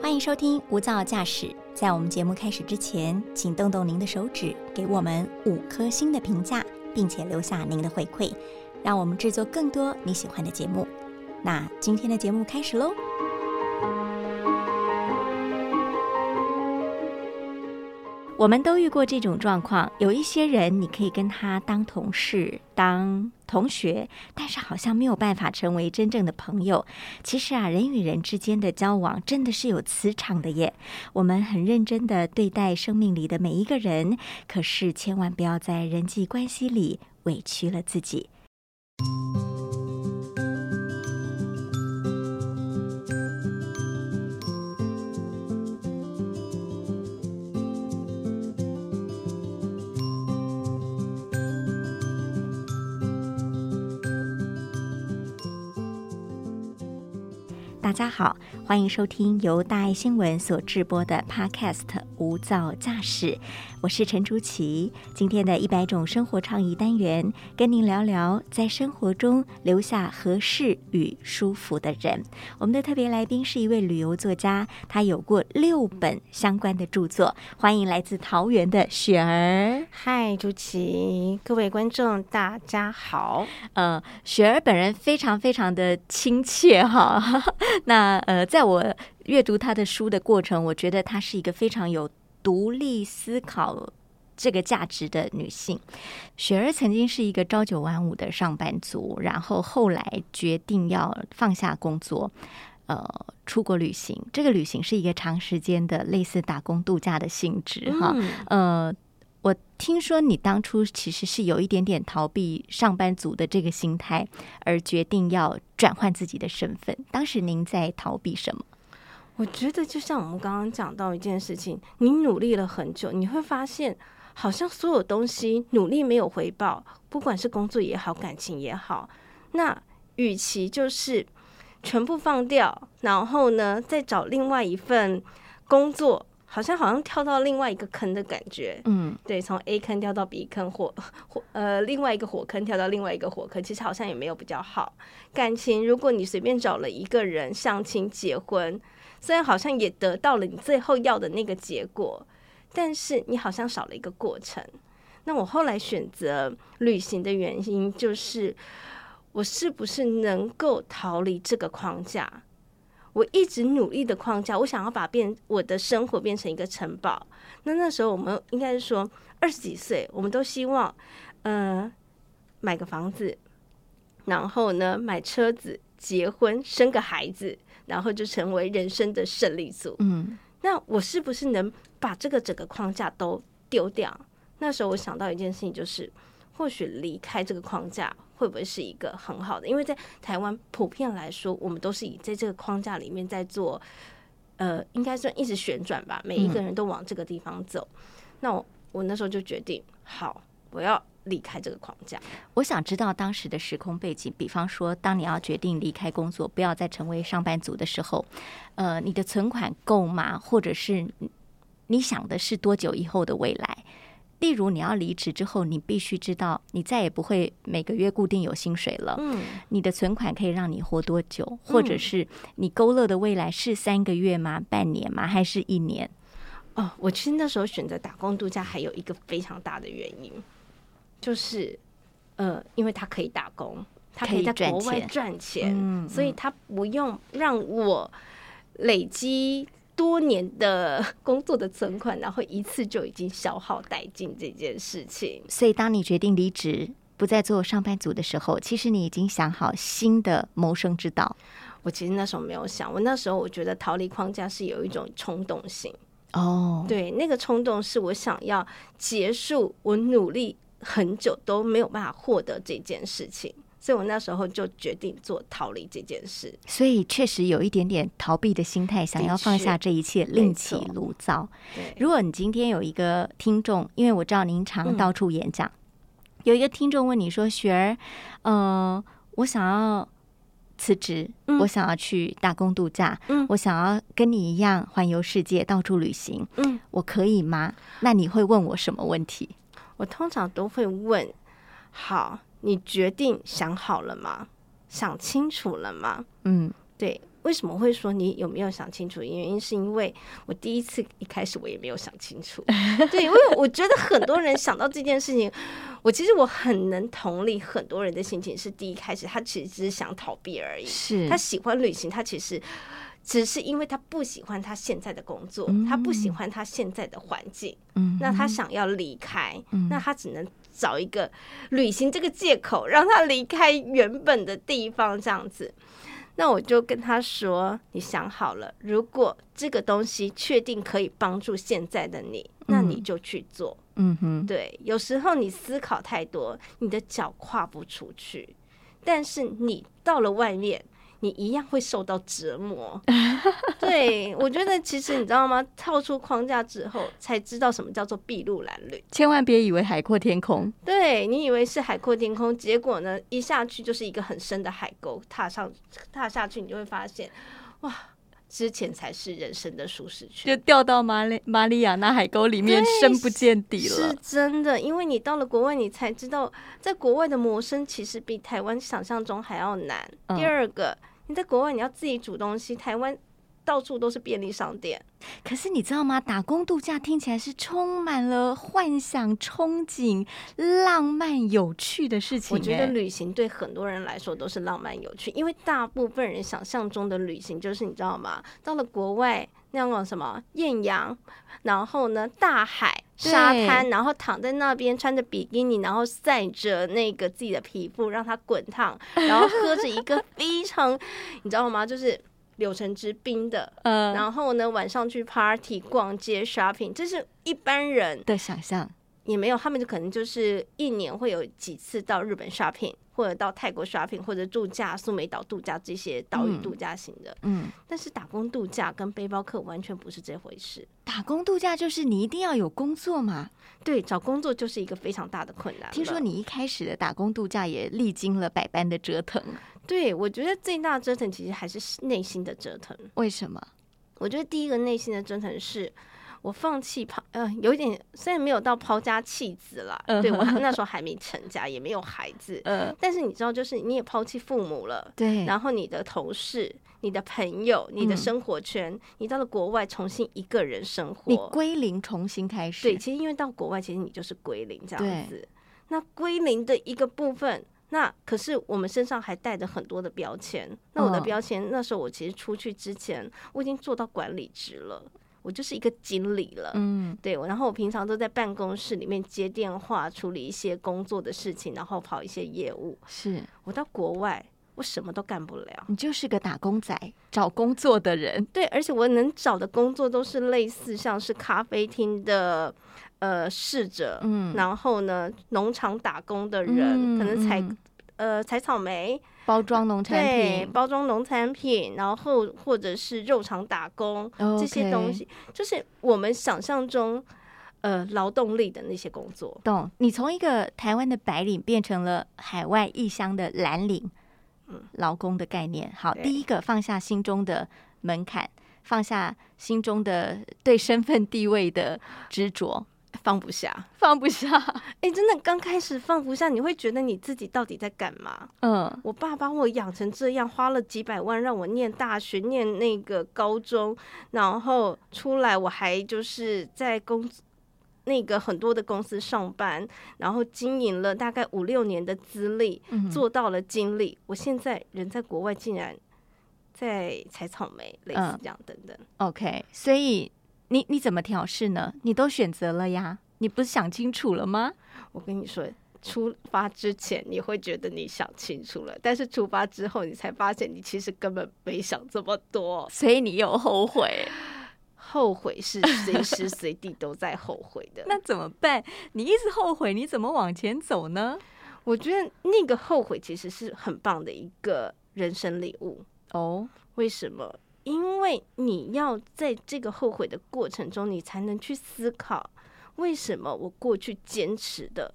欢迎收听《无噪驾驶》。在我们节目开始之前，请动动您的手指，给我们五颗星的评价，并且留下您的回馈，让我们制作更多你喜欢的节目。那今天的节目开始喽！我们都遇过这种状况，有一些人你可以跟他当同事、当同学，但是好像没有办法成为真正的朋友。其实啊，人与人之间的交往真的是有磁场的耶。我们很认真的对待生命里的每一个人，可是千万不要在人际关系里委屈了自己。大家好，欢迎收听由大爱新闻所制播的 Podcast《无噪驾驶》，我是陈竹琪。今天的一百种生活创意单元，跟您聊聊在生活中留下合适与舒服的人。我们的特别来宾是一位旅游作家，他有过六本相关的著作。欢迎来自桃园的雪儿。嗨，竹琪，各位观众，大家好。呃，雪儿本人非常非常的亲切哈。那呃，在我阅读他的书的过程，我觉得她是一个非常有独立思考这个价值的女性。雪儿曾经是一个朝九晚五的上班族，然后后来决定要放下工作，呃，出国旅行。这个旅行是一个长时间的类似打工度假的性质哈，呃。听说你当初其实是有一点点逃避上班族的这个心态，而决定要转换自己的身份。当时您在逃避什么？我觉得就像我们刚刚讲到一件事情，你努力了很久，你会发现好像所有东西努力没有回报，不管是工作也好，感情也好。那与其就是全部放掉，然后呢，再找另外一份工作。好像好像跳到另外一个坑的感觉，嗯，对，从 A 坑跳到 B 坑，火火呃，另外一个火坑跳到另外一个火坑，其实好像也没有比较好。感情，如果你随便找了一个人相亲结婚，虽然好像也得到了你最后要的那个结果，但是你好像少了一个过程。那我后来选择旅行的原因，就是我是不是能够逃离这个框架？我一直努力的框架，我想要把变我的生活变成一个城堡。那那时候我们应该是说二十几岁，我们都希望，呃，买个房子，然后呢买车子，结婚，生个孩子，然后就成为人生的胜利组。嗯，那我是不是能把这个整个框架都丢掉？那时候我想到一件事情，就是或许离开这个框架。会不会是一个很好的？因为在台湾普遍来说，我们都是以在这个框架里面在做，呃，应该算一直旋转吧。每一个人都往这个地方走。那我我那时候就决定，好，我要离开这个框架。我想知道当时的时空背景，比方说，当你要决定离开工作，不要再成为上班族的时候，呃，你的存款够吗？或者是你想的是多久以后的未来？例如，你要离职之后，你必须知道，你再也不会每个月固定有薪水了。嗯，你的存款可以让你活多久？或者是你勾勒的未来是三个月吗？半年吗？还是一年？哦，我其实那时候选择打工度假，还有一个非常大的原因，就是呃，因为他可以打工，他可以在国外赚钱，所以他不用让我累积。多年的工作的存款，然后一次就已经消耗殆尽这件事情。所以，当你决定离职，不再做上班族的时候，其实你已经想好新的谋生之道。我其实那时候没有想，我那时候我觉得逃离框架是有一种冲动性。哦，对，那个冲动是我想要结束我努力很久都没有办法获得这件事情。所以我那时候就决定做逃离这件事，所以确实有一点点逃避的心态，想要放下这一切，另起炉灶。如果你今天有一个听众，因为我知道您常到处演讲，有一个听众问你说：“雪儿，呃，我想要辞职，我想要去打工度假，嗯，我想要跟你一样环游世界，到处旅行，嗯，我可以吗？”那你会问我什么问题？我通常都会问：“好。”你决定想好了吗？想清楚了吗？嗯，对。为什么会说你有没有想清楚？原因是因为我第一次一开始我也没有想清楚，对，因为我觉得很多人想到这件事情，我其实我很能同理很多人的心情，是第一开始他其实只是想逃避而已，是他喜欢旅行，他其实只是因为他不喜欢他现在的工作，嗯他不喜欢他现在的环境，嗯那他想要离开，嗯那他只能找一个旅行这个借口，让他离开原本的地方，这样子。那我就跟他说：“你想好了，如果这个东西确定可以帮助现在的你，那你就去做。嗯哼，对，有时候你思考太多，你的脚跨不出去，但是你到了外面，你一样会受到折磨。对我觉得，其实你知道吗？跳出框架之后，才知道什么叫做筚路蓝缕。千万别以为海阔天空。对你以为是海阔天空，结果呢，一下去就是一个很深的海沟，踏上踏下去，你就会发现，哇，之前才是人生的舒适圈。就掉到马里马里亚纳海沟里面，深不见底了是。真的，因为你到了国外，你才知道，在国外的谋生其实比台湾想象中还要难。嗯第二个，你在国外你要自己煮东西，台湾到处都是便利商店。可是你知道吗？打工度假听起来是充满了幻想、憧憬、浪漫、有趣的事情、我觉得哎旅行对很多人来说都是浪漫有趣，因为大部分人想象中的旅行就是你知道吗？到了国外那种什么艳阳，然后呢大海、沙滩，然后躺在那边穿着比基尼，然后晒着那个自己的皮肤让它滚烫，然后喝着一个非常你知道吗？就是柳橙汁冰的。呃然后呢，晚上去 party、逛街、shopping，这是一般人的想象，也没有，他们就可能就是一年会有几次到日本 shopping，或者到泰国 shopping，或者度假苏梅岛度假这些岛屿嗯度假型的。嗯，但是打工度假跟背包客完全不是这回事。打工度假就是你一定要有工作嘛。对，找工作就是一个非常大的困难。听说你一开始的打工度假也历经了百般的折腾，对我觉得最大的折腾其实还是内心的折腾。为什么？我觉得第一个内心的折腾是。我放弃抛，呃，有一点虽然没有到抛家弃子啦，嗯对我那时候还没成家，也没有孩子，嗯，但是你知道，就是你也抛弃父母了，对，然后你的同事、你的朋友、你的嗯生活圈，你到了国外重新一个人生活你活，归零，重新开始。对，其实因为到国外，其实你就是归零这样子。那归零的一个部分，那可是我们身上还带着很多的标签。那我的嗯标签，那时候我其实出去之前，我已经做到管理职了，我就是一个经理了。嗯，对，然后我平常都在办公室里面接电话，处理一些工作的事情，然后跑一些业务。是我到国外，我什么都干不了。你就是个打工仔，找工作的人。对，而且我能找的工作都是类似像是咖啡厅的呃侍者，嗯然后呢农场打工的人，可能采、嗯呃采草莓，包装农产对，品，包装农产品，然后或者是肉场打工这些东西，就是我们想象中呃劳动力的那些工作。懂？你从一个台湾的白领变成了海外异乡的蓝领，嗯劳工的概念。好，第一个放下心中的门槛，放下心中的对身份地位的执着，放不下，放不下。哎，真的刚开始放不下，你会觉得你自己到底在干嘛？嗯，我爸把我养成这样，花了几百万让我念大学、念那个高中，然后出来我还就是在公那个很多的公司上班，然后经营了大概五六年的资历，嗯做到了经理。我现在人在国外，竟然在采草莓，类似嗯这样等等。OK，所以你你怎么调试呢？你都选择了呀，你不是想清楚了吗？我跟你说。出发之前你会觉得你想清楚了，但是出发之后你才发现你其实根本没想这么多。所以你又后悔，后悔是随时随地都在后悔的。那怎么办？你一直后悔，你怎么往前走呢？我觉得那个后悔其实是很棒的一个人生礼物。哦，为什么？因为你要在这个后悔的过程中，你才能去思考，为什么我过去坚持的，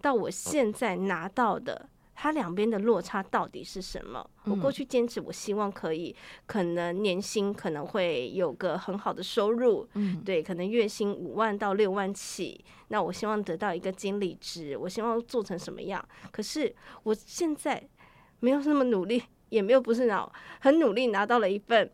到我现在拿到的，它两边的落差到底是什么？我过嗯去坚持，我希望可以，可能年薪可能会有个很好的收入，嗯，对，可能月薪五万到六万起，那我希望得到一个经理职，我希望做成什么样？可是我现在没有那么努力，也没有不是脑，很努力拿到了一份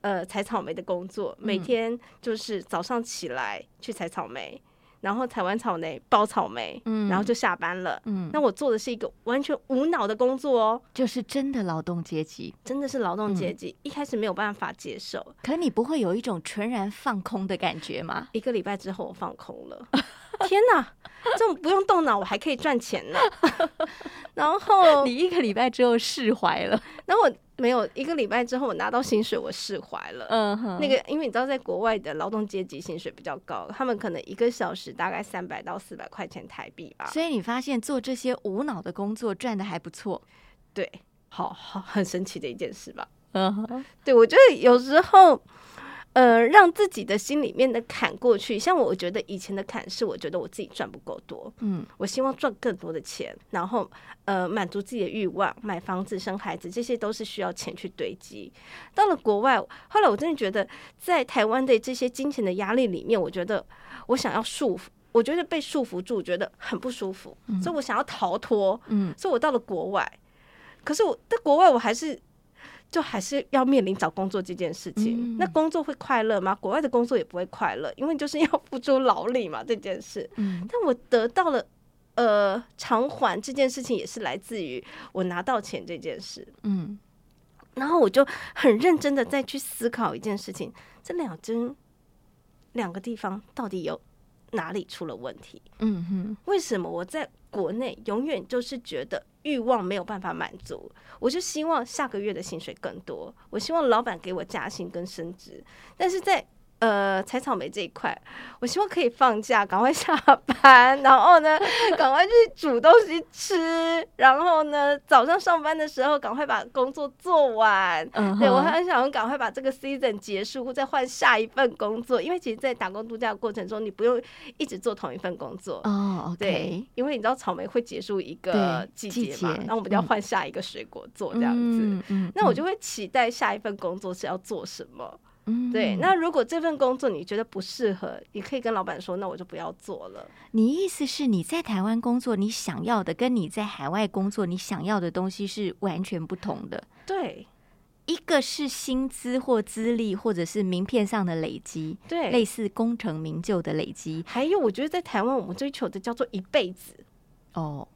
呃采草莓的工作，每嗯天就是早上起来去采草莓，然后采完草莓包草莓，嗯。然后就下班了。嗯，那我做的是一个完全无脑的工作哦，就是真的劳动阶级。真的是劳动阶嗯。级，一开始没有办法接受，可你不会有一种全然放空的感觉吗？一个礼拜之后我放空了，天哪，这种不用动脑我还可以赚钱呢。然后，你一个礼拜之后释怀了。然后我没有一个礼拜之后我拿到薪水，我释怀了。嗯哼那个，因为你知道，在国外的劳动阶级薪水比较高，他们可能一个小时大概三百到四百块钱台币吧。所以你发现做这些无脑的工作赚的还不错。对，好好很神奇的一件事吧。嗯哼，对，我觉得有时候，呃，让自己的心里面的坎过去。像我觉得以前的坎是，我觉得我自己赚不够多，嗯我希望赚更多的钱，然后呃满足自己的欲望，买房子、生孩子，这些都是需要钱去堆积。到了国外，后来我真的觉得，在台湾的这些金钱的压力里面，我觉得我想要束缚，我觉得被束缚住，觉得很不舒服，所以我想要逃脱。嗯所以我到了国外，可是我在国外，我还是就还是要面临找工作这件事情。嗯那工作会快乐吗？国外的工作也不会快乐，因为就是要付出劳力嘛，这件事。嗯但我得到了呃偿还这件事情，也是来自于我拿到钱这件事。嗯然后我就很认真的再去思考一件事情：这两针两个地方到底有哪里出了问题？嗯哼，为什么我在国内永远就是觉得欲望没有办法满足？我就希望下个月的薪水更多，我希望老板给我加薪跟升职，但是在呃采草莓这一块，我希望可以放假，赶快 下班，然后呢，赶快去煮东西吃，然后呢，早上上班的时候赶快把工作做完。嗯哼，对我很想赶快把这个 season 结束，再换下一份工作，因为其实，在打工度假的过程中，你不用一直做同一份工作。哦对因为你知道草莓会结束一个季季节嘛，节然后我们就要嗯换下一个水果做这样子。嗯嗯，那我就会期待下一份工作是要做什么。嗯对，那如果这份工作你觉得不适合，你可以跟老板说，那我就不要做了。你意思是你在台湾工作，你想要的跟你在海外工作你想要的东西是完全不同的。对一个是薪资或资历，或者是名片上的累积，对，类似功成名就的累积。还有我觉得在台湾我们追求的叫做一辈子。哦，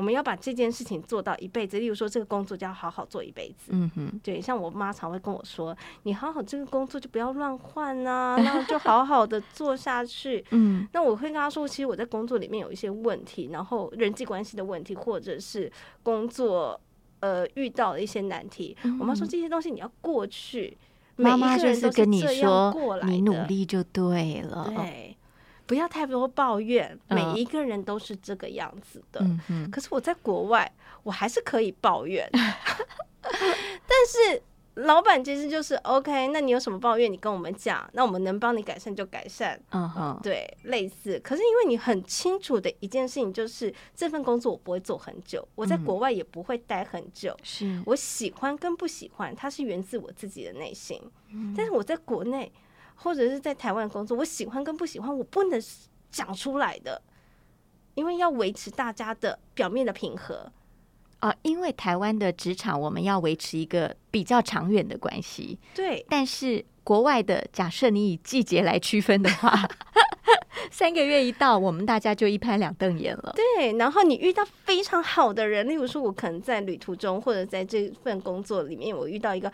我们要把这件事情做到一辈子，例如说这个工作就要好好做一辈子。嗯哼，对，像我妈常会跟我说：“你好好这个工作就不要乱换呐，然后就好好的做下去。”嗯那我会跟她说，其实我在工作里面有一些问题，然后人际关系的问题，或者是工作呃遇到的一些难题。我妈说这些东西你要过去，每嗯妈妈就一个人都跟你说，来你努，力就对了。对，不要太多抱怨，每嗯一个人都是这个样子的。嗯，可是我在国外，我还是可以抱怨，但是老板其实就是 OK。那你有什么抱怨，你跟我们讲，那我们能帮你改善就改善。嗯哼，对，类似。可是因为你很清楚的一件事情，就是这份工作我不会做很久，我在嗯国外也不会待很久。是，我喜欢跟不喜欢，它是源自我自己的内心。嗯但是我在国内或者是在台湾工作，我喜欢跟不喜欢，我不能讲出来的，因为要维持大家的表面的平和。啊，因为台湾的职场我们要维持一个比较长远的关系，对，但是国外的，假设你以季节来区分的话，三个月一到，我们大家就一拍两瞪眼了。对，然后你遇到非常好的人，例如说，我可能在旅途中，或者在这份工作里面，我遇到一个，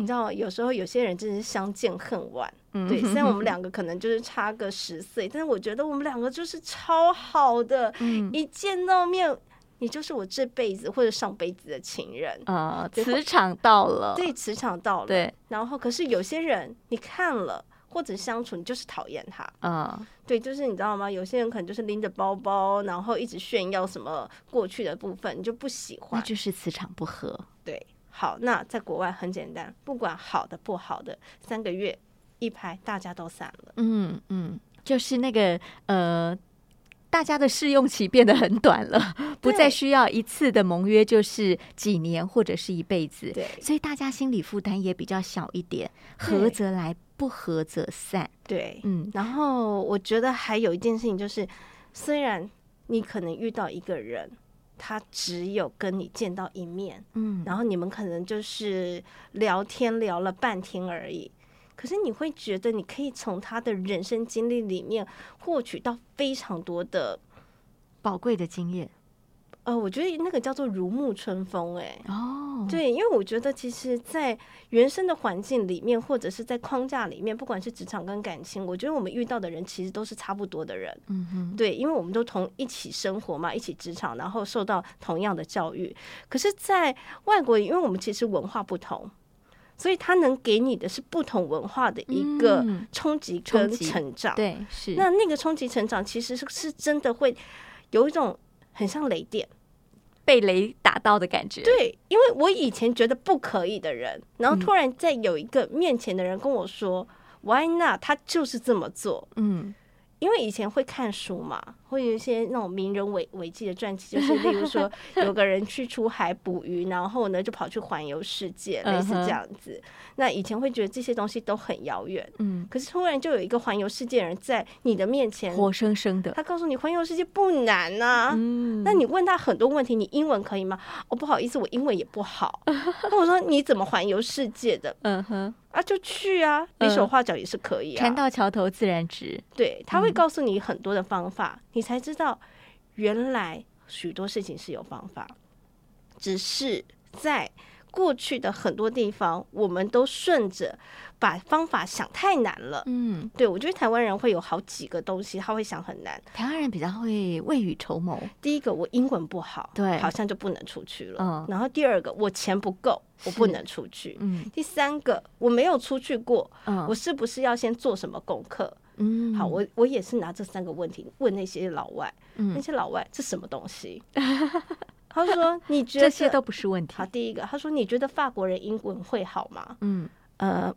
你知道，有时候有些人真是相见恨晚。嗯对，虽然我们两个 可能就是差个十岁，但是我觉得我们两个就是超好的，嗯一见到面，你就是我这辈子或者上辈子的情人。啊，对磁场到了，对，磁场到了。对，然后可是有些人你看了或者相处，你就是讨厌他。啊对，就是你知道吗？有些人可能就是拎着包包，然后一直炫耀什么过去的部分，你就不喜欢那。就是磁场不合。对，好，那在国外很简单，不管好的不好的，三个月一拍，大家都散了。嗯嗯，就是那个呃。大家的试用期变得很短了，不再需要一次的盟约，就是几年或者是一辈子，对所以大家心理负担也比较小一点，合则来，不合则散。对，嗯然后我觉得还有一件事情就是，虽然你可能遇到一个人，他只有跟你见到一面，嗯，然后你们可能就是聊天聊了半天而已。可是你会觉得你可以从他的人生经历里面获取到非常多的，宝贵的经验呃，我觉得那个叫做如沐春风、哎，哦，，对，因为我觉得其实，在原生的环境里面，或者是在框架里面，不管是职场跟感情，我觉得我们遇到的人其实都是差不多的人。嗯哼，对，因为我们都同一起生活嘛，一起职场，然后受到同样的教育。可是，在外国，因为我们其实文化不同，所以他能给你的是不同文化的一个嗯冲击跟成长。对，是那那个冲击成长，其实是是真的会有一种很像雷电。被雷打到的感觉，，对，因为我以前觉得不可以的人，然后突然在有一个面前的人跟我说、Why not？他就是这么做。嗯，因为以前会看书嘛，会有一些那种名人伟伟绩的传记，就是 例如说有个人去出海捕鱼，然后呢就跑去环游世界，类似这样子。那以前会觉得这些东西都很遥远，嗯，可是突然就有一个环游世界的人在你的面前，活生生的，他告诉你环游世界不难呐、嗯，那你问他很多问题，你英文可以吗？哦，不好意思，我英文也不好。那我说你怎么环游世界的？嗯哼，啊？就去啊，比手画脚也是可以啊。船到桥头自然直，对，他会嗯告诉你很多的方法，你才知道原来许多事情是有方法，只是在过去的很多地方，我们都顺着把方法想太难了。嗯，对，我觉得台湾人会有好几个东西，他会想很难。台湾人比较会未雨绸缪，第一个，我英文不好，对好像就不能出去了。嗯然后第二个，我钱不够，我不能出去。嗯第三个，我没有出去过，嗯，我是不是要先做什么功课？嗯，好，我我也是拿这三个问题问那些老外，嗯那嗯，些老外这什么东西？他说 你觉得这些都不是问题好？，第一个，他说你觉得法国人英文会好吗？嗯呃，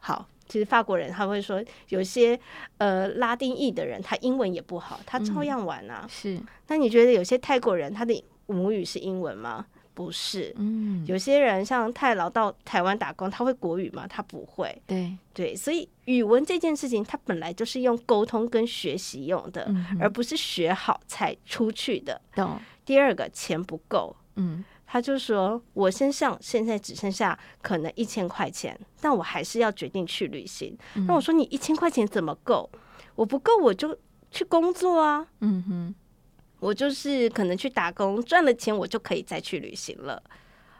好，其实法国人他会说，有些呃拉丁裔的人他英文也不好，他照嗯样玩啊。是，那你觉得有些泰国人他的母语是英文吗？不是。嗯，有些人像泰劳到台湾打工，他会国语吗？他不会。对，对，所以语文这件事情，它本来就是用沟通跟学习用的，嗯而不是学好才出去的。懂，第二个，钱不够，嗯他就说我身上现在只剩下可能一千块钱，但我还是要决定去旅行。嗯那我说你一千块钱怎么够？我不够我就去工作啊，嗯哼，我就是可能去打工，赚了钱我就可以再去旅行了。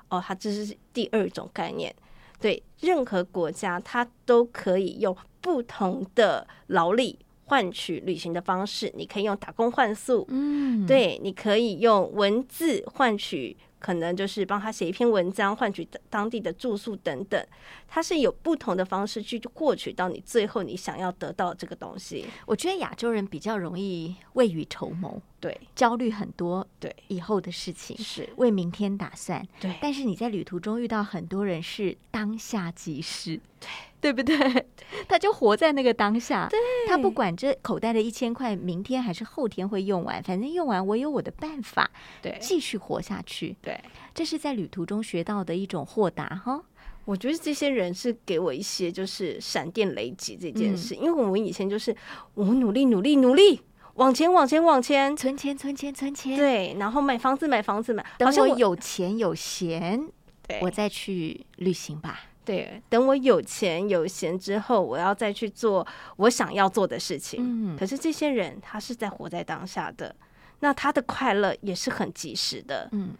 哦，他这是第二种概念。对，任何国家它都可以用不同的劳力换取旅行的方式。你可以用打工换宿，嗯，，对，你可以用文字换取，可能就是帮他写一篇文章，换取当地的住宿等等。它是有不同的方式去获取到你最后你想要得到这个东西。我觉得亚洲人比较容易未雨绸缪，对，焦虑很多，对，以后的事情，是，为明天打算。对，但是你在旅途中遇到很多人是当下即逝，对对不对？他就活在那个当下，对他不管这口袋的一千块明天还是后天会用完，反正用完我有我的办法对，继续活下去。对。这是在旅途中学到的一种豁达哈。我觉得这些人是给我一些就是闪电雷击这件嗯事，因为我们以前就是我们努力努力努力往前往前往前，存钱，存钱，存钱。，对，然后买房子买房子买，等好像我有钱有闲，对我再去旅行吧。对，等我有钱有闲之后，我要再去做我想要做的事情。嗯可是这些人他是在活在当下的，那他的快乐也是很及时的。嗯，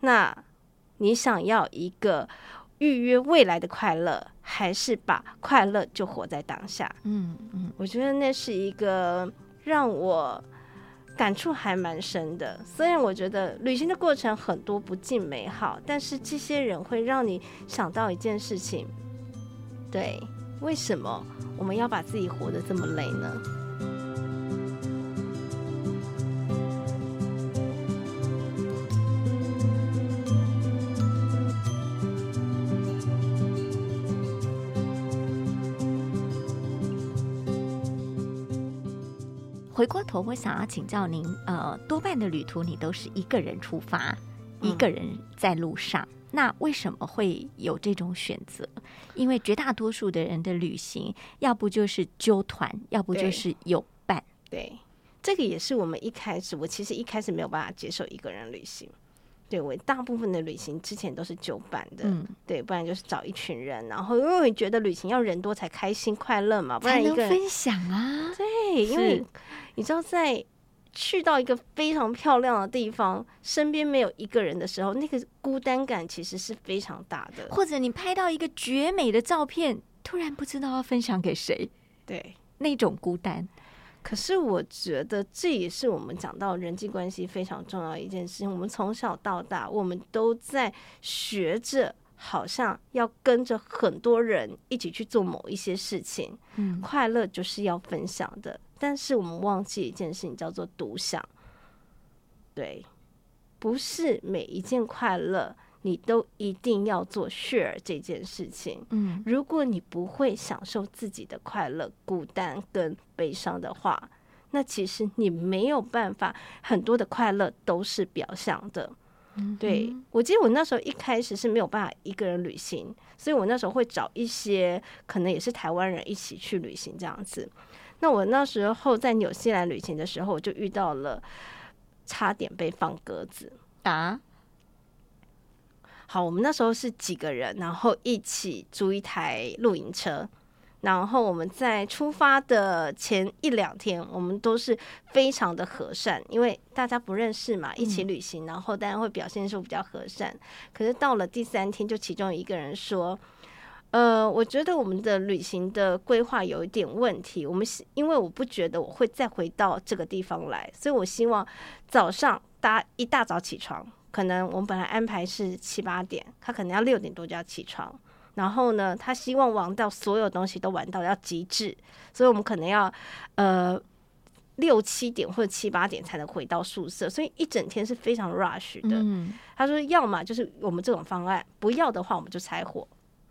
那你想要一个预约未来的快乐，还是把快乐就活在当下？嗯嗯，我觉得那是一个让我感触还蛮深的。虽然我觉得旅行的过程很多不尽美好，但是这些人会让你想到一件事情：对，为什么我们要把自己活得这么累呢？回过头，我想要请教您，呃，多半的旅途你都是一个人出发，嗯一个人在路上。那为什么会有这种选择？因为绝大多数的人的旅行，要不就是纠团，要不就是有伴。对，这个也是我们一开始，我其实一开始没有办法接受一个人旅行。对我大部分的旅行之前都是酒版的，嗯，对，不然就是找一群人，然后因为我觉得旅行要人多才开心快乐嘛，不然一个人分享啊。对，因为你知道在。去到一个非常漂亮的地方，身边没有一个人的时候，那个孤单感其实是非常大的。或者你拍到一个绝美的照片，突然不知道要分享给谁，对，那种孤单。可是我觉得这也是我们讲到人际关系非常重要的一件事情。我们从小到大，我们都在学着，好像要跟着很多人一起去做某一些事情。嗯，快乐就是要分享的，但是我们忘记一件事情，叫做独享。对，不是每一件快乐你都一定要做 share 这件事情。嗯，如果你不会享受自己的快乐、孤单跟悲伤的话，那其实你没有办法，很多的快乐都是表象的。对我记得我那时候一开始是没有办法一个人旅行，所以我那时候会找一些可能也是台湾人一起去旅行这样子。那我那时候在纽西兰旅行的时候，我就遇到了差点被放鸽子。啊，好，我们那时候是几个人，然后一起租一台露营车，然后我们在出发的前一两天，我们都是非常的和善，因为大家不认识嘛，一起旅行，然后大家会表现出比较和善。可是到了第三天，就其中一个人说。呃，我觉得我们的旅行的规划有一点问题。我们是因为我不觉得我会再回到这个地方来，所以我希望早上大家一大早起床，可能我们本来安排是七八点，他可能要六点多就要起床。然后呢，他希望玩到所有东西都玩到要极致，所以我们可能要呃六七点或者七八点才能回到宿舍，所以一整天是非常 rush 的。嗯他说，要么就是我们这种方案，不要的话我们就拆伙。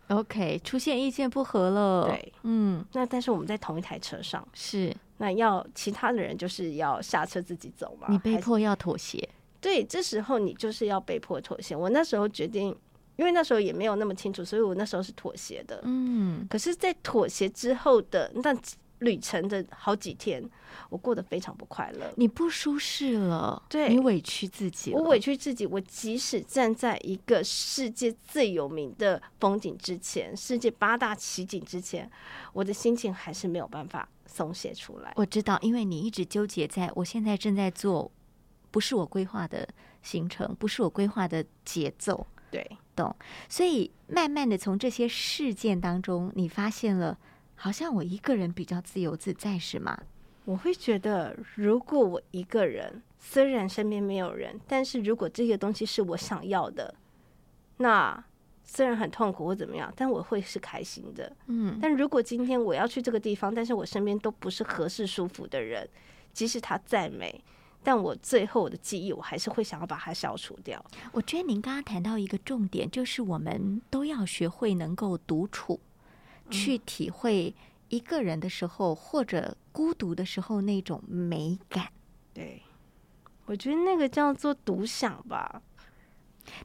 ，OK，出现意见不合了。对，嗯，那但是我们在同一台车上，是那要其他的人就是要下车自己走嘛？你被迫要妥协。对，这时候你就是要被迫妥协。我那时候决定，因为那时候也没有那么清楚，所以我那时候是妥协的。嗯，可是，在妥协之后的那旅程的好几天，我过得非常不快乐。你不舒适了，对你委屈自己，我委屈自己，我即使站在一个世界最有名的风景之前，世界八大奇景之前，我的心情还是没有办法松懈出来。我知道，因为你一直纠结在我现在正在做，不是我规划的行程，不是我规划的节奏，对，懂所以慢慢的从这些事件当中，你发现了，好像我一个人比较自由自在，是吗？我会觉得，如果我一个人，虽然身边没有人，但是如果这些东西是我想要的，那虽然很痛苦或怎么样，但我会是开心的。嗯，但如果今天我要去这个地方，但是我身边都不是合适舒服的人，即使它再美，但我最后我的记忆，我还是会想要把它消除掉。我觉得您刚刚谈到一个重点，就是我们都要学会能够独处，去体会一个人的时候或者孤独的时候那种美感。对，我觉得那个叫做独享吧。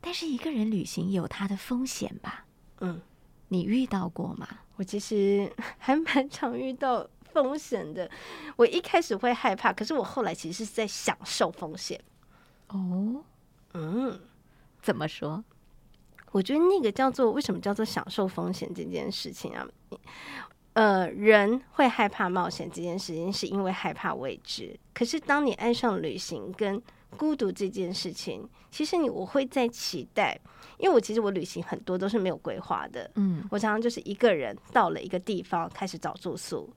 但是一个人旅行有它的风险吧？嗯，你遇到过吗？我其实 还蛮常遇到风险的。我一开始会害怕，可是我后来其实是在享受风险。哦，嗯，怎么说？我觉得那个叫做为什么叫做享受风险这件事情啊？呃，人会害怕冒险这件事情，是因为害怕未知。可是当你爱上旅行跟孤独这件事情，其实你我会在期待，因为我其实我旅行很多都是没有规划的，嗯，我常常就是一个人到了一个地方开始找住宿，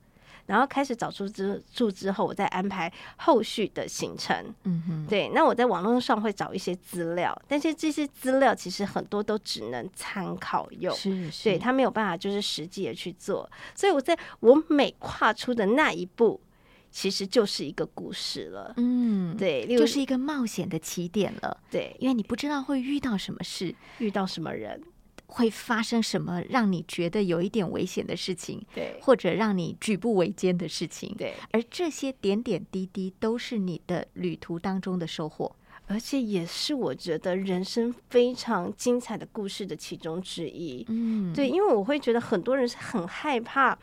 然后开始找出之住之后，我再安排后续的行程。嗯哼，对，那我在网络上会找一些资料，但是这些资料其实很多都只能参考用。是是，对他没有办法，就是实际的去做，所以我在我每跨出的那一步，其实就是一个故事了。嗯，对，就是一个冒险的起点了，对因为你不知道会遇到什么事，遇到什么人，会发生什么让你觉得有一点危险的事情，对或者让你举步维艰的事情。对，而这些点点滴滴都是你的旅途当中的收获。而且也是我觉得人生非常精彩的故事的其中之一。嗯，对，因为我会觉得很多人是很害怕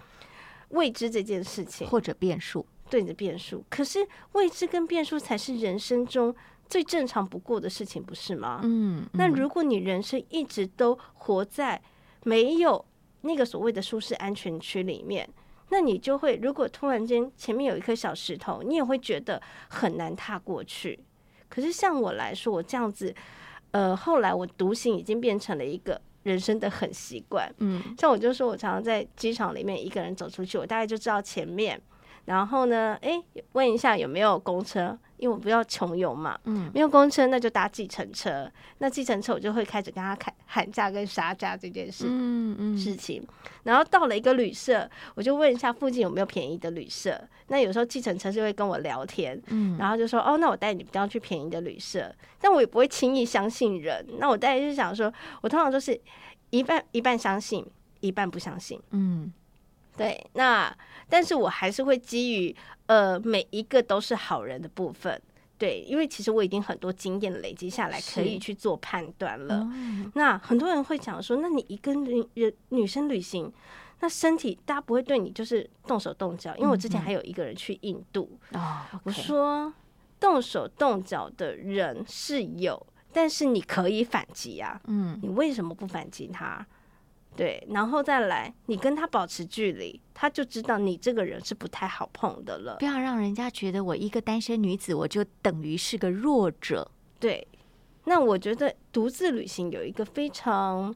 未知这件事情，或者变数。对的变数。可是未知跟变数才是人生中最正常不过的事情，不是吗？嗯，那嗯如果你人生一直都活在没有那个所谓的舒适安全区里面，那你就会，如果突然间前面有一颗小石头，你也会觉得很难踏过去。可是像我来说，我这样子，呃，后来我独行已经变成了一个人生的很习惯。嗯像我就说，我常常在机场里面一个人走出去，我大概就知道前面，然后呢，哎，问一下有没有公车，因为我不要穷游嘛，嗯没有公车那就搭计程车，那计程车我就会开始跟他喊喊价跟杀价这件事。嗯嗯事情，然后到了一个旅社，我就问一下附近有没有便宜的旅社。那有时候计程车就会跟我聊天，嗯然后就说哦，那我带你比较去便宜的旅社，但我也不会轻易相信人。那我大概是想说，我通常都是一半一半相信，一半不相信。嗯对，那但是我还是会基于呃每一个都是好人的部分。对，因为其实我已经很多经验累积下来，可以去做判断了。哦那很多人会讲说，那你一个女人女生旅行，那身体大家不会对你就是动手动脚，因为我之前还有一个人去印度，哦，我说动手动脚的人是有，但是你可以反击啊，嗯你为什么不反击他？对，然后再来，你跟他保持距离，他就知道你这个人是不太好碰的了不。要让人家觉得我一个单身女子，我就等于是个弱者。对，那我觉得独自旅行有一个非常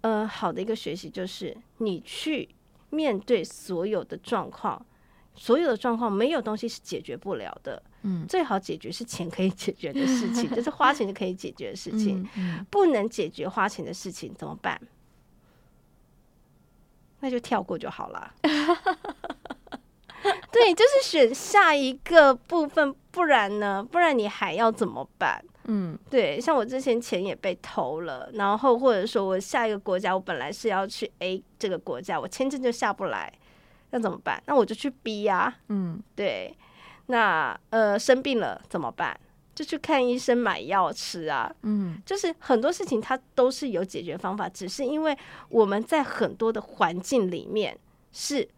呃好的一个学习，就是你去面对所有的状况，所有的状况没有东西是解决不了的。嗯最好解决是钱可以解决的事情，就是花钱就可以解决的事情。嗯嗯不能解决花钱的事情怎么办？那就跳过就好了。对，就是选下一个部分，不然呢？不然你还要怎么办？嗯对，像我之前钱也被偷了，然后或者说我下一个国家，我本来是要去 A 这个国家，我签证就下不来，那怎么办？那我就去 B 呀、嗯对，那呃生病了怎么办？就去看医生买药吃啊。嗯就是很多事情它都是有解决方法，只是因为我们在很多的环境里面是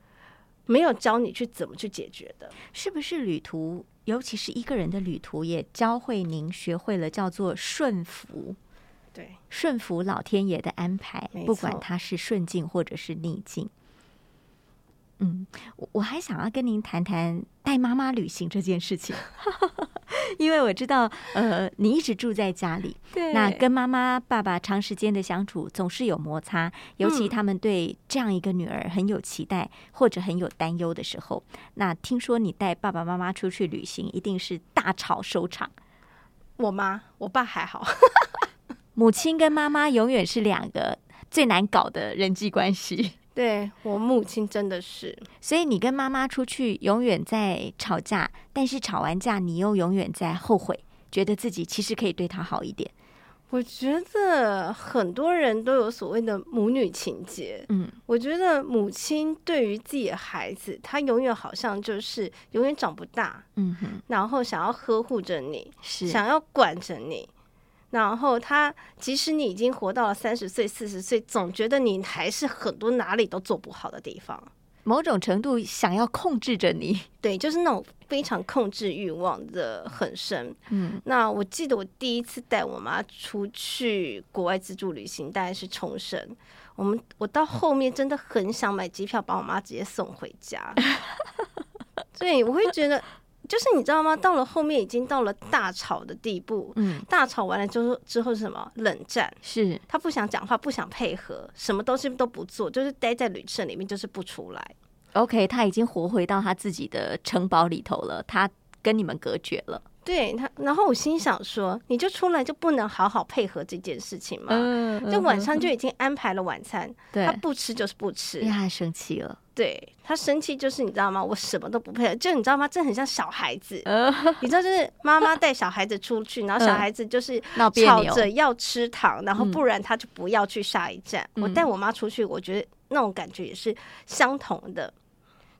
没有教你去怎么去解决的。是不是旅途，尤其是一个人的旅途，也教会您学会了叫做顺服，对，顺服老天爷的安排，不管错它是顺境或者是逆境。嗯，我我还想要跟您谈谈带妈妈旅行这件事情，因为我知道，呃，你一直住在家里，对。那跟妈妈、爸爸长时间的相处，总是有摩擦，尤其嗯。他们对这样一个女儿很有期待或者很有担忧的时候，那听说你带爸爸妈妈出去旅行，一定是大吵收场。我妈我爸还好，母亲跟妈妈永远是两个最难搞的人际关系，对我母亲真的是所以你跟妈妈出去永远在吵架，但是吵完架你又永远在后悔，觉得自己其实可以对她好一点。我觉得很多人都有所谓的母女情结。嗯我觉得母亲对于自己的孩子，她永远好像就是永远长不大，嗯哼，然后想要呵护着你，是想要管着你。然后他，即使你已经活到了三十岁、四十岁，总觉得你还是很多哪里都做不好的地方。某种程度想要控制着你。对，就是那种非常控制欲望的很深。嗯那我记得我第一次带我妈出去国外自助旅行，大概是冲绳。我们我到后面真的很想买机票把我妈直接送回家。对，我会觉得，就是你知道吗？到了后面已经到了大吵的地步。嗯，大吵完了之后，之后是什么？冷战。是他不想讲话，不想配合，什么东西都不做，就是待在旅社里面，就是不出来。OK，他已经活回到他自己的城堡里头了，他跟你们隔绝了。对他，然后我心想说，你就出来就不能好好配合这件事情吗？嗯就晚上就已经安排了晚餐，对他，不吃就是不吃因为。他生气了。对他生气就是你知道吗？我什么都不配合，就你知道吗？这很像小孩子，呃，你知道，就是妈妈带小孩子出去，然后小孩子就是。吵着要吃糖，然后嗯不然他就不要去下一站。我嗯带我妈出去，我觉得那种感觉也是相同的。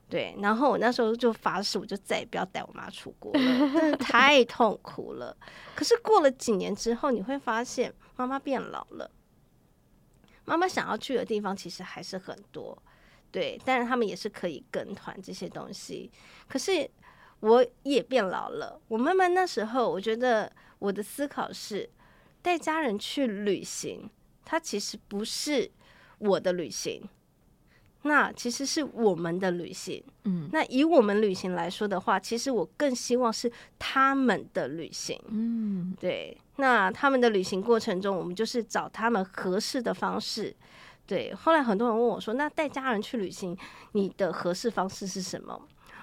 对，然后我那时候就发誓，我就再也不要带我妈出国了，真的太痛苦了。可是过了几年之后，你会发现妈妈变老了，妈妈想要去的地方其实还是很多，对，但是他们也是可以跟团这些东西。可是我也变老了。我慢慢那时候，我觉得我的思考是，带家人去旅行，它其实不是我的旅行，那其实是我们的旅行。嗯那以我们旅行来说的话，其实我更希望是他们的旅行。嗯对，那他们的旅行过程中，我们就是找他们合适的方式。对，后来很多人问我说：“那带家人去旅行，你的合适方式是什么？”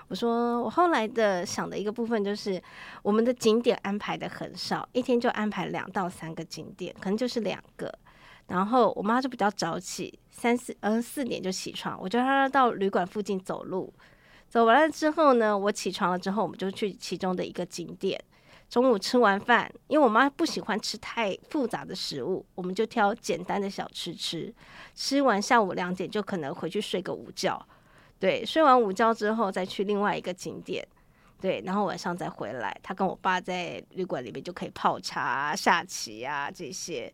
我说：“我后来的想的一个部分就是，我们的景点安排的很少，一天就安排两到三个景点，可能就是两个。然后我妈就比较早起，三四呃四点就起床，我就让她到旅馆附近走路。走完了之后呢，我起床了之后，我们就去其中的一个景点。中午吃完饭，因为我妈不喜欢吃太复杂的食物，我们就挑简单的小吃吃。吃完下午两点就可能回去睡个午觉，对，睡完午觉之后再去另外一个景点，对，然后晚上再回来。他跟我爸在旅馆里面就可以泡茶、下棋啊这些。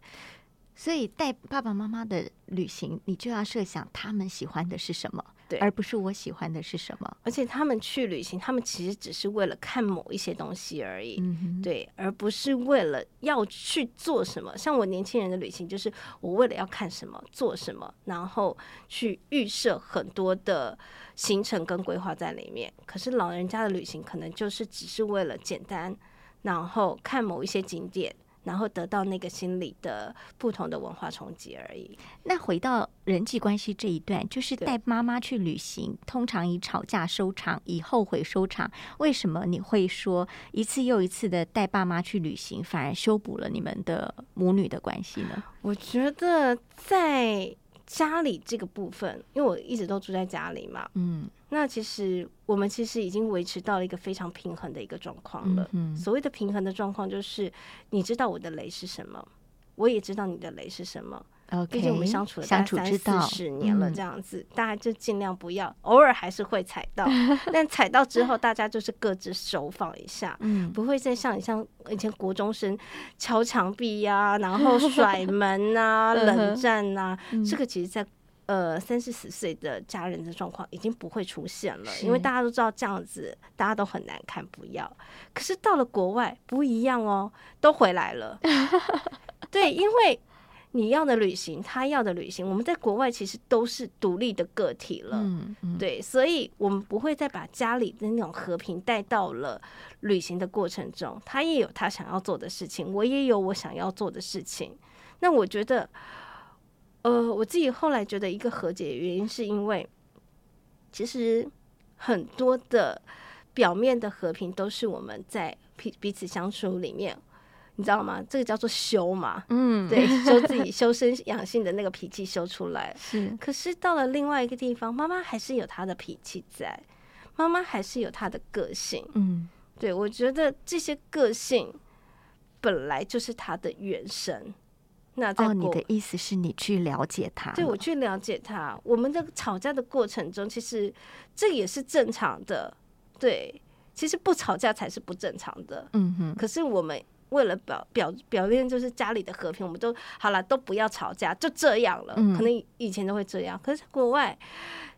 所以带爸爸妈妈的旅行，你就要设想他们喜欢的是什么，对而不是我喜欢的是什么。而且他们去旅行，他们其实只是为了看某一些东西而已。嗯哼，对，而不是为了要去做什么。像我年轻人的旅行，就是我为了要看什么、做什么，然后去预设很多的行程跟规划在里面。可是老人家的旅行，可能就是只是为了简单，然后看某一些景点。然后得到那个心理的不同的文化冲击而已。那回到人际关系这一段，就是带妈妈去旅行，通常以吵架收场，以后悔收场。为什么你会说一次又一次的带爸妈去旅行，反而修补了你们的母女的关系呢？我觉得在家里这个部分，因为我一直都住在家里嘛，嗯那其实我们其实已经维持到了一个非常平衡的一个状况了。嗯所谓的平衡的状况，就是你知道我的雷是什么，我也知道你的雷是什么。，OK，毕竟我们相处了三处之道四十年了，嗯这样子，大家就尽量不要，偶尔还是会踩到，但踩到之后，大家就是各自收放一下。嗯不会再像你像以前国中生敲墙壁呀、然后 甩门啊、嗯哼冷战呐、嗯这个其实在呃三四十岁的家人的状况已经不会出现了，因为大家都知道这样子大家都很难看，不要。可是到了国外不一样哦，都回来了。对，因为你要的旅行，他要的旅行，我们在国外其实都是独立的个体了。嗯嗯，对，所以我们不会再把家里的那种和平带到了旅行的过程中。他也有他想要做的事情，我也有我想要做的事情。那我觉得，呃，我自己后来觉得一个和解原因，是因为其实很多的表面的和平都是我们在彼彼此相处里面，你知道吗？这个叫做修嘛，嗯，对，修自己修身养性的那个脾气修出来。是可是到了另外一个地方，妈妈还是有她的脾气在，妈妈还是有她的个性。嗯对我觉得这些个性本来就是她的原生。那在哦，你的意思是你去了解他了，对我去了解他，我们的吵架的过程中，其实这也是正常的。对，其实不吵架才是不正常的。嗯哼，可是我们为了表表表面就是家里的和平，我们都好了，都不要吵架，就这样了。嗯可能以前都会这样，可是国外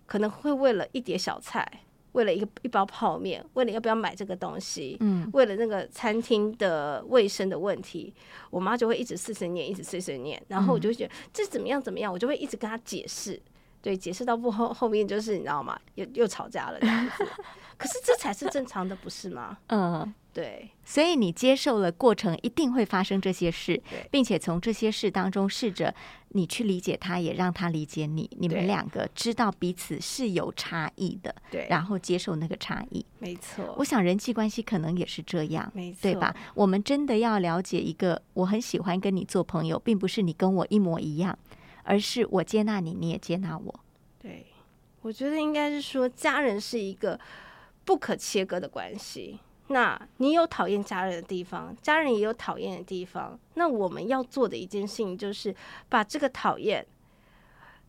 可能会为了一碟小菜，为了一个一包泡面，为了要不要买这个东西，嗯为了那个餐厅的卫生的问题，我妈就会一直碎碎念，一直碎碎念，然后我就觉得这怎么样怎么样，我就会一直跟她解释。对，解释到不后后面就是你知道吗？又又吵架了这样子。可是这才是正常的，不是吗？嗯。对，所以你接受了过程一定会发生这些事，并且从这些事当中试着你去理解他，也让他理解你。你们两个知道彼此是有差异的，对，然后接受那个差异。没错，我想人际关系可能也是这样，没错，对吧？？我们真的要了解一个，我很喜欢跟你做朋友，并不是你跟我一模一样，而是我接纳你，你也接纳我。对，我觉得应该是说，家人是一个不可切割的关系。那你有讨厌家人的地方，家人也有讨厌的地方。那我们要做的一件事情，就是把这个讨厌，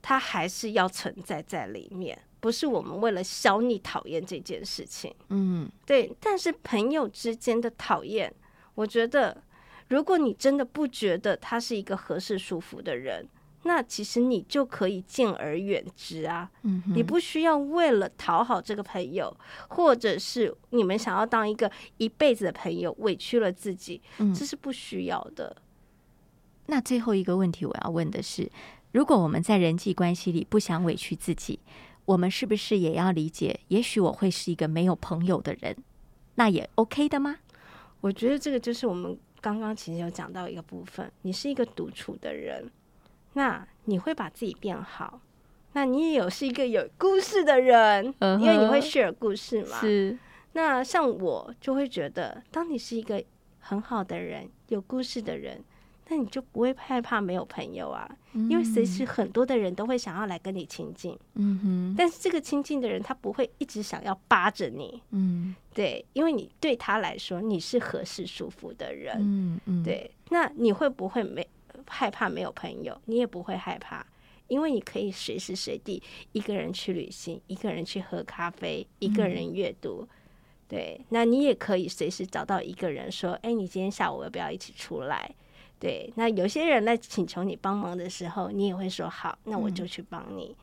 它还是要存在在里面，不是我们为了消你讨厌这件事情。嗯对，但是朋友之间的讨厌，我觉得，如果你真的不觉得他是一个合适舒服的人，那其实你就可以敬而远之啊。嗯，你不需要为了讨好这个朋友，或者是你们想要当一个一辈子的朋友，委屈了自己，嗯这是不需要的。那最后一个问题我要问的是，如果我们在人际关系里不想委屈自己，我们是不是也要理解，也许我会是一个没有朋友的人，那也 OK 的吗？我觉得这个就是我们刚刚其实有讲到一个部分，你是一个独处的人，那你会把自己变好，那你也有是一个有故事的人，因为你会 share 故事嘛。是，那像我就会觉得，当你是一个很好的人，有故事的人，那你就不会害怕没有朋友啊，因为随时很多的人都会想要来跟你亲近，嗯哼，但是这个亲近的人他不会一直想要扒着你，嗯。对，因为你对他来说你是合适舒服的人，嗯嗯，，对，那你会不会没害怕没有朋友？你也不会害怕，因为你可以随时随地一个人去旅行，一个人去喝咖啡，一个人阅读。对，那你也可以随时找到一个人说：“哎，你今天下午要不要一起出来？”对，那有些人在请求你帮忙的时候，你也会说：“好，那我就去帮你。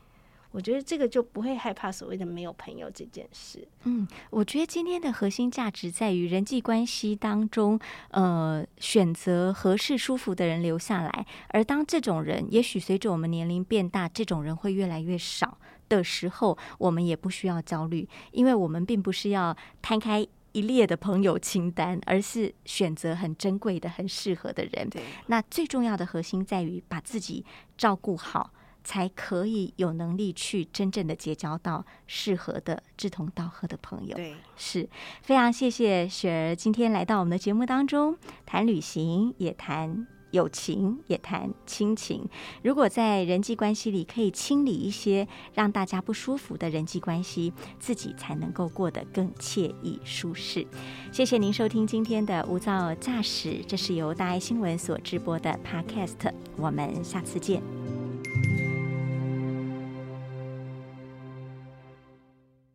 我觉得这个就不会害怕所谓的没有朋友这件事。嗯，我觉得今天的核心价值在于人际关系当中，呃，选择合适舒服的人留下来，而当这种人，也许随着我们年龄变大，这种人会越来越少的时候，我们也不需要焦虑，因为我们并不是要摊开。一列的朋友清单，而是选择很珍贵的、很适合的人。对，那最重要的核心在于把自己照顾好，才可以有能力去真正的结交到适合的志同道合的朋友。对，是非常谢谢雪儿今天来到我们的节目当中，谈旅行，也谈友情，也谈亲情。如果在人际关系里可以清理一些让大家不舒服的人际关系，自己才能够过得更惬意舒适。谢谢您收听今天的无噪驾驶，这是由大爱新闻所直播的 Podcast，我们下次见。